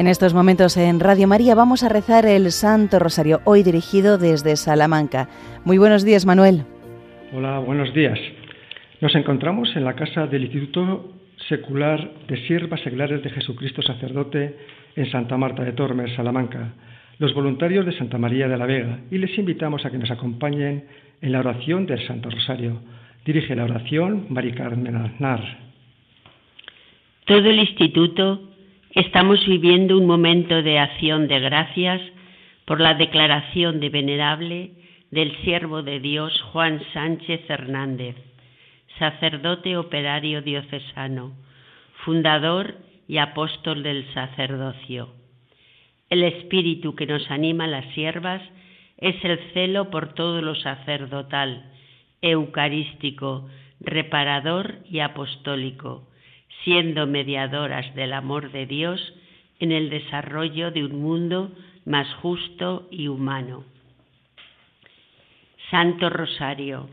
En estos momentos en Radio María vamos a rezar el Santo Rosario, hoy dirigido desde Salamanca. Muy buenos días, Manuel. Hola, buenos días. Nos encontramos en la casa del Instituto Secular de Siervas Seglares de Jesucristo Sacerdote en Santa Marta de Tormes, Salamanca, los voluntarios de Santa María de la Vega, y les invitamos a que nos acompañen en la oración del Santo Rosario. Dirige la oración Mari Carmen Aznar. Todo el instituto Estamos viviendo un momento de acción de gracias por la declaración de venerable del siervo de Dios Juan Sánchez Hernández, sacerdote operario diocesano, fundador y apóstol del sacerdocio. El espíritu que nos anima a las siervas es el celo por todo lo sacerdotal, eucarístico, reparador y apostólico siendo mediadoras del amor de Dios en el desarrollo de un mundo más justo y humano. Santo Rosario.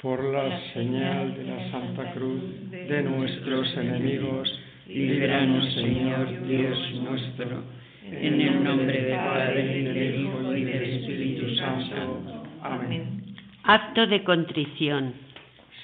Por la señal de la Santa Cruz de nuestros enemigos, líbranos, Señor Dios nuestro, en el nombre del Padre, y del Hijo, y del Espíritu Santo. Amén. Acto de contrición.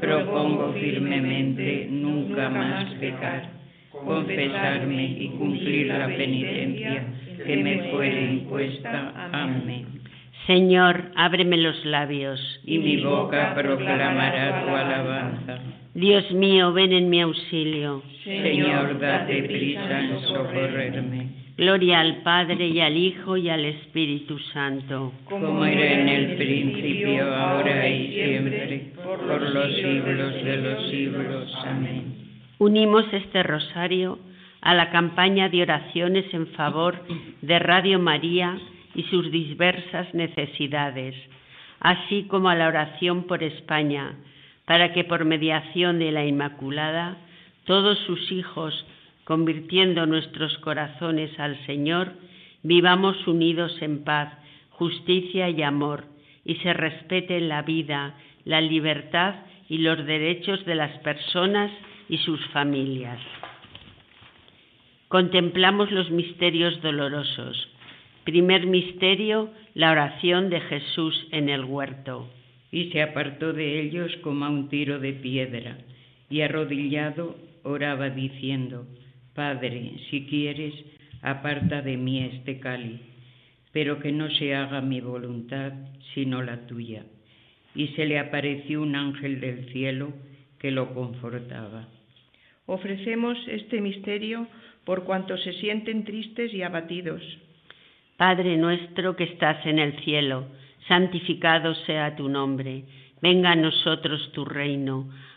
propongo firmemente nunca más pecar, confesarme y cumplir la penitencia que me fuere impuesta. Amén. Señor, ábreme los labios. Y mi boca proclamará tu alabanza. Dios mío, ven en mi auxilio. Señor, date prisa en socorrerme. Gloria al Padre y al Hijo y al Espíritu Santo. Como era en el principio, ahora y siempre, por los siglos de los siglos. Amén. Unimos este rosario a la campaña de oraciones en favor de Radio María y sus diversas necesidades, así como a la oración por España, para que por mediación de la Inmaculada todos sus hijos convirtiendo nuestros corazones al Señor, vivamos unidos en paz, justicia y amor, y se respete la vida, la libertad y los derechos de las personas y sus familias. Contemplamos los misterios dolorosos. Primer misterio, la oración de Jesús en el huerto. Y se apartó de ellos como a un tiro de piedra, y arrodillado oraba diciendo, Padre, si quieres, aparta de mí este cáliz, pero que no se haga mi voluntad, sino la tuya. Y se le apareció un ángel del cielo que lo confortaba. Ofrecemos este misterio por cuantos se sienten tristes y abatidos. Padre nuestro que estás en el cielo, santificado sea tu nombre, venga a nosotros tu reino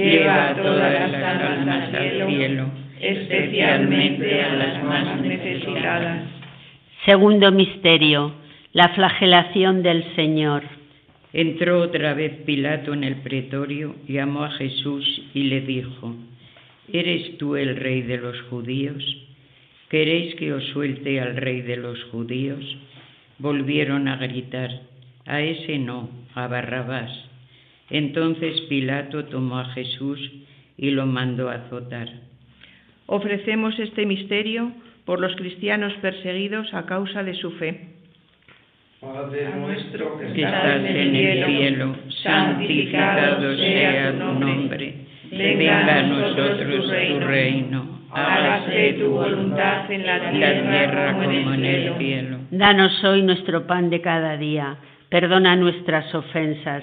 lleva a todas las almas al cielo, especialmente a las más necesitadas. Segundo misterio, la flagelación del Señor. Entró otra vez Pilato en el pretorio, llamó a Jesús y le dijo, ¿Eres tú el rey de los judíos? ¿Queréis que os suelte al rey de los judíos? Volvieron a gritar, a ese no, a Barrabás. Entonces Pilato tomó a Jesús y lo mandó a azotar. Ofrecemos este misterio por los cristianos perseguidos a causa de su fe. Padre nuestro que estás en el cielo, santificado sea tu nombre. Venga a nosotros tu reino. Hágase tu voluntad en la tierra como en el cielo. Danos hoy nuestro pan de cada día. Perdona nuestras ofensas,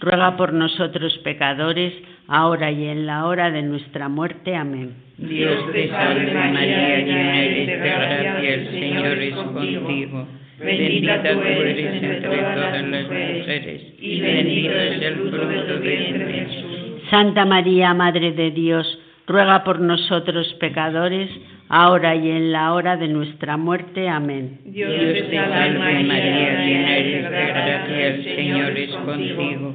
ruega por nosotros pecadores, ahora y en la hora de nuestra muerte. Amén. Dios te salve María, llena eres de gracia, el Señor es contigo. Bendita tú eres entre todas las mujeres, y bendito es el fruto de tu vientre Jesús. Santa María, Madre de Dios, ruega por nosotros pecadores, ahora y en la hora de nuestra muerte. Amén. Dios te salve María, llena eres de gracia, el Señor es contigo.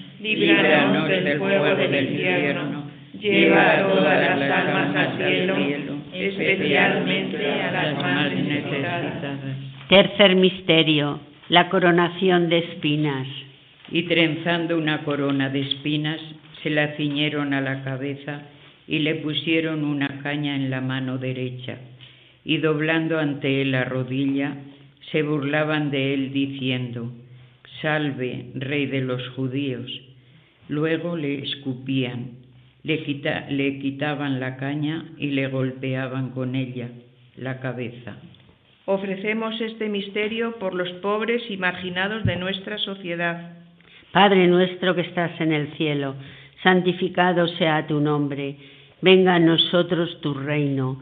líbranos del fuego del infierno, lleva a todas las almas al cielo, especialmente a las más necesitadas. Tercer misterio, la coronación de espinas. Y trenzando una corona de espinas, se la ciñeron a la cabeza y le pusieron una caña en la mano derecha. Y doblando ante él la rodilla, se burlaban de él diciendo, Salve, rey de los judíos. Luego le escupían, le, quita- le quitaban la caña y le golpeaban con ella la cabeza. Ofrecemos este misterio por los pobres y marginados de nuestra sociedad. Padre nuestro que estás en el cielo, santificado sea tu nombre. Venga a nosotros tu reino.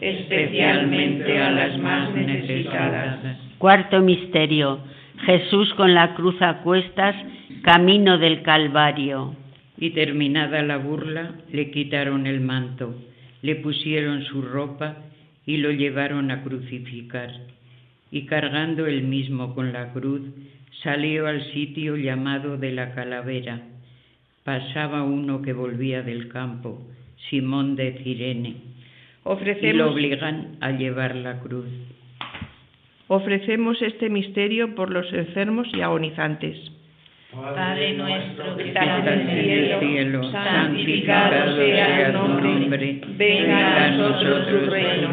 especialmente a las más necesitadas. Cuarto misterio. Jesús con la cruz a cuestas, camino del Calvario. Y terminada la burla, le quitaron el manto, le pusieron su ropa y lo llevaron a crucificar. Y cargando él mismo con la cruz, salió al sitio llamado de la calavera. Pasaba uno que volvía del campo, Simón de Cirene, y lo Ofrecemos, obligan a llevar la cruz. ofrecemos este misterio por los enfermos y agonizantes. Padre nuestro que Estás estás en el cielo, santificado sea tu nombre, venga a nosotros tu reino,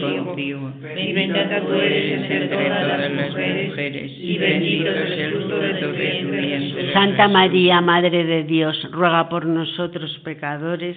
Bendita tú eres entre todas las mujeres y bendito es el fruto de tu vientre. Santa María, Madre de Dios, ruega por nosotros pecadores,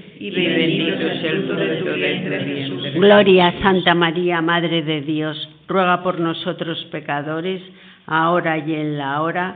y bendito es el fruto de tu vientre Jesús. Gloria a Santa María, Madre de Dios, ruega por nosotros pecadores, ahora y en la hora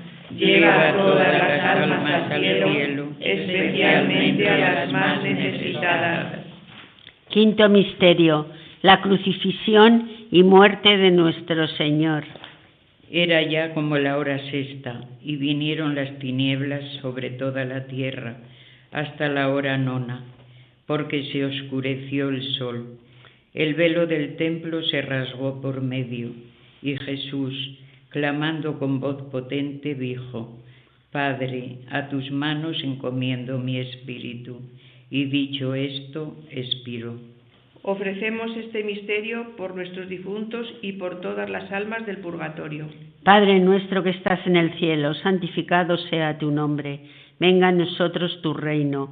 lleva a todas las almas al cielo, especialmente a las más necesitadas. Quinto misterio, la crucifixión y muerte de nuestro Señor. Era ya como la hora sexta, y vinieron las tinieblas sobre toda la tierra, hasta la hora nona, porque se oscureció el sol. El velo del templo se rasgó por medio, y Jesús, clamando con voz potente, dijo, Padre, a tus manos encomiendo mi espíritu. Y dicho esto, expiró. Ofrecemos este misterio por nuestros difuntos y por todas las almas del purgatorio. Padre nuestro que estás en el cielo, santificado sea tu nombre. Venga a nosotros tu reino.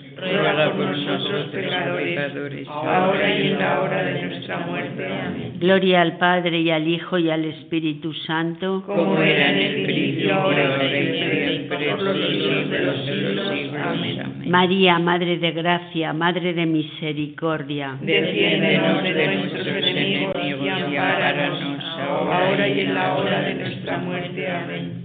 ruega por nosotros pecadores, ahora y en la hora de nuestra muerte. Amén. Gloria al Padre y al Hijo y al Espíritu Santo, Como era en el principio, ahora y siempre, por los siglos de los siglos. Amén. María, Madre de Gracia, Madre de Misericordia. Defiéndenos de nuestros enemigos y ampáranos, ahora y en la hora de nuestra muerte. Amén.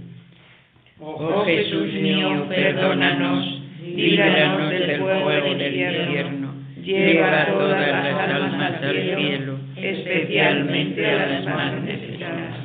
Oh Jesús mío, perdónanos, líbranos del fuego del infierno, lleva todas las almas al cielo, especialmente a las más necesitadas.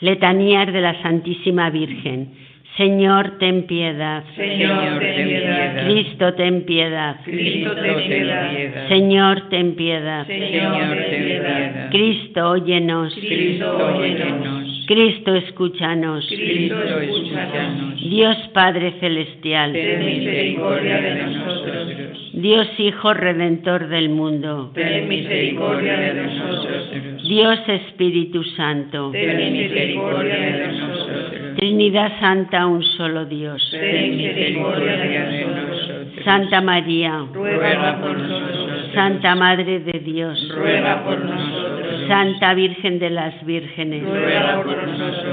Letanías de la Santísima Virgen. Señor, ten piedad. Señor, ten piedad. Cristo, ten piedad. Cristo, ten piedad. Señor, ten piedad. Señor, ten piedad. Cristo, óyenos. Cristo, óyenos. Cristo, escúchanos. Cristo, escúchanos. Dios Padre Celestial. Ten misericordia de nosotros. Dios Hijo Redentor del mundo. Ten misericordia de nosotros. Dios Espíritu Santo. Ten misericordia de nosotros. Trinidad Santa, un solo Dios. Ten misericordia de nosotros. Santa María. Ruega por nosotros. Santa Madre de Dios. Ruega por nosotros. Santa Virgen de las Vírgenes.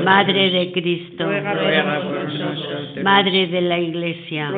Madre de Cristo. Madre de la Iglesia.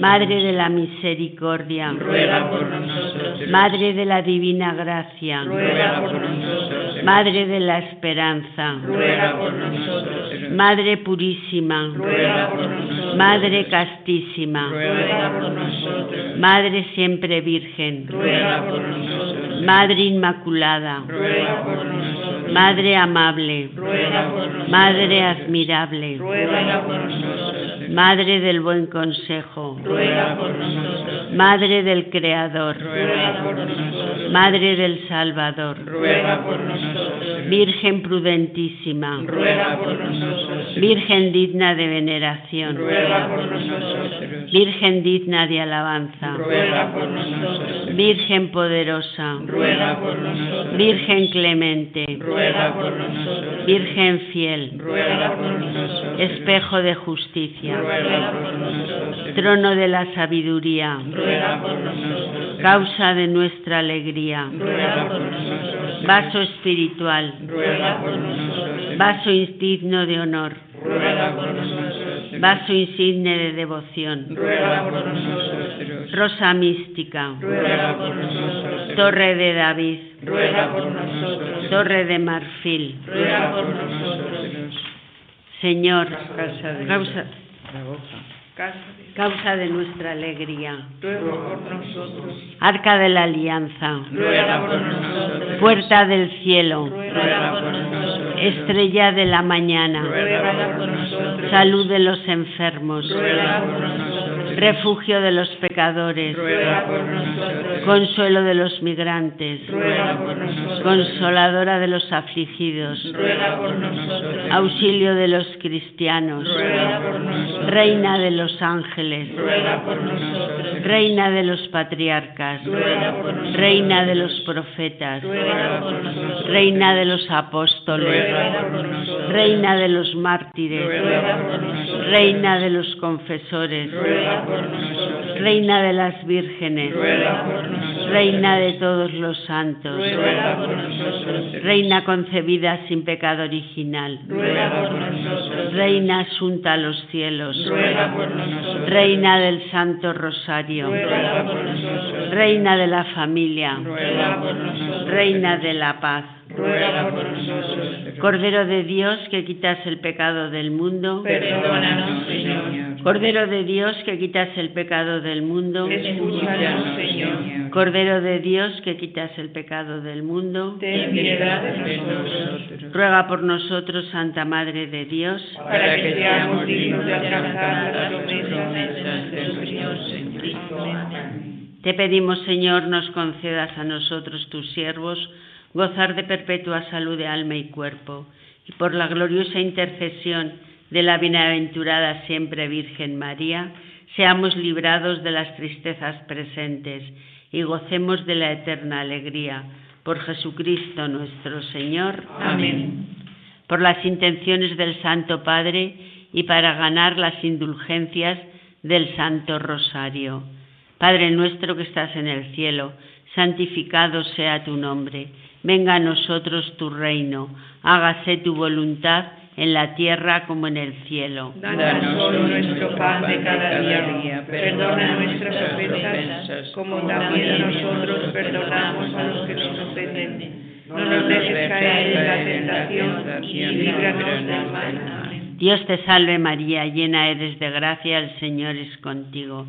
Madre de la Misericordia, ruega por nosotros. Madre de la Divina Gracia, ruega por nosotros. Madre de la Esperanza, ruega por nosotros. Madre Purísima, ruega por nosotros. Madre Castísima, ruega por nosotros. Madre Siempre Virgen, ruega por nosotros. Madre Inmaculada, nosotros. Madre Amable, ruega por nosotros. Madre Admirable, ruega por nosotros. Madre del Buen Consejo, ruega por nosotros. Madre del Creador, ruega por nosotros. Madre del Salvador, ruega por nosotros. Virgen prudentísima, ruega por nosotros. Virgen digna de veneración, ruega por nosotros. Virgen digna de alabanza, ruega por nosotros. Virgen poderosa, ruega por nosotros. Virgen clemente, ruega por nosotros. Virgen fiel, ruega por nosotros. espejo de justicia, ruega por nosotros. trono de la sabiduría, ruega por nosotros. causa de nuestra alegría, ruega por nosotros. vaso espiritual, ruega por nosotros. vaso insigno de honor, ruega por nosotros. Vaso insigne de devoción, ruega por nosotros. rosa mística, ruega por nosotros. torre de David, ruega por nosotros. torre de marfil, ruega por nosotros. Señor, Casa de causa, causa de nuestra alegría, ruego por nosotros. arca de la alianza, ruega por nosotros. puerta del cielo, ruega por nosotros. Estrella de la mañana, salud de los enfermos. Refugio de los pecadores, ruega por nosotros. consuelo de los migrantes, ruega por nosotros. consoladora de los afligidos, ruega por nosotros. auxilio de los cristianos, ruega por nosotros. reina de los ángeles, ruega por nosotros. reina de los patriarcas, ruega por nosotros. reina de los profetas, ruega por nosotros. reina de los apóstoles, ruega por nosotros. reina de los mártires, ruega por nosotros. reina de los confesores, ruega por nosotros. reina de las vírgenes, ruega por nosotros. reina de todos los santos, ruega por nosotros. reina concebida sin pecado original, ruega por nosotros. reina asunta a los cielos, ruega por nosotros. reina del Santo Rosario, ruega por nosotros. reina de la familia, ruega por nosotros. reina de la paz, ruega por nosotros. Cordero de Dios que quitas el pecado del mundo, Perdónanos, Señor. Cordero de Dios que quitas el pecado del mundo, Escúchanos, Señor. Cordero de Dios que quitas el pecado del mundo, Ten piedad de nosotros. ruega por nosotros, Santa Madre de Dios, Para que seamos dignos de alcanzar las promesas de nuestro Dios. Te pedimos, Señor, nos concedas a nosotros, tus siervos, gozar de perpetua salud de alma y cuerpo, y por la gloriosa intercesión de la bienaventurada siempre Virgen María, seamos librados de las tristezas presentes y gocemos de la eterna alegría. Por Jesucristo nuestro Señor. Amén. Por las intenciones del Santo Padre y para ganar las indulgencias del Santo Rosario. Padre nuestro que estás en el cielo, santificado sea tu nombre. Venga a nosotros tu reino. Hágase tu voluntad en la tierra como en el cielo. Danos hoy nuestro pan de cada día. Perdona nuestras ofensas, como también nosotros perdonamos a los que nos ofenden. No nos dejes caer en la tentación y líbranos del mal. Dios te salve María, llena eres de gracia, el Señor es contigo.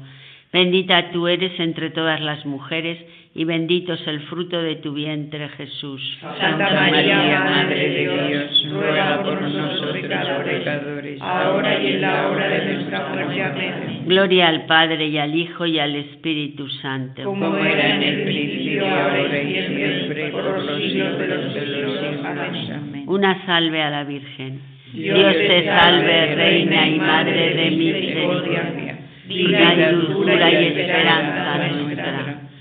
Bendita tú eres entre todas las mujeres y bendito es el fruto de tu vientre Jesús. Santa María, Madre de Dios, ruega por nosotros pecadores, ahora y en la hora de nuestra muerte. Amén. Gloria al Padre y al Hijo y al Espíritu Santo. Como era en el principio, ahora y siempre, por los siglos de los siglos. Amén. Una salve a la Virgen. Dios te salve, Reina y Madre de misericordia, vida y dulzura y esperanza nuestra.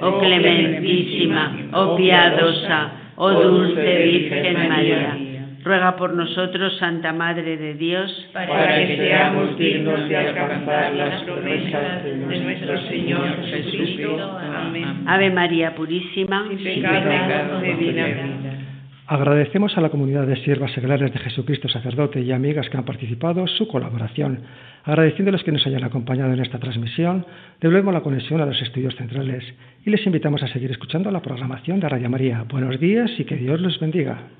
Oh clementísima, oh piadosa, oh dulce Virgen María ruega por nosotros, Santa Madre de Dios, para que seamos dignos de alcanzar las promesas de nuestro Señor Jesucristo. Amén. Ave María Purísima, sin pecado vida. Agradecemos a la comunidad de siervas seglares de Jesucristo sacerdote y amigas que han participado su colaboración. Agradeciéndoles que nos hayan acompañado en esta transmisión, devolvemos la conexión a los estudios centrales y les invitamos a seguir escuchando la programación de Radio María. Buenos días y que Dios los bendiga.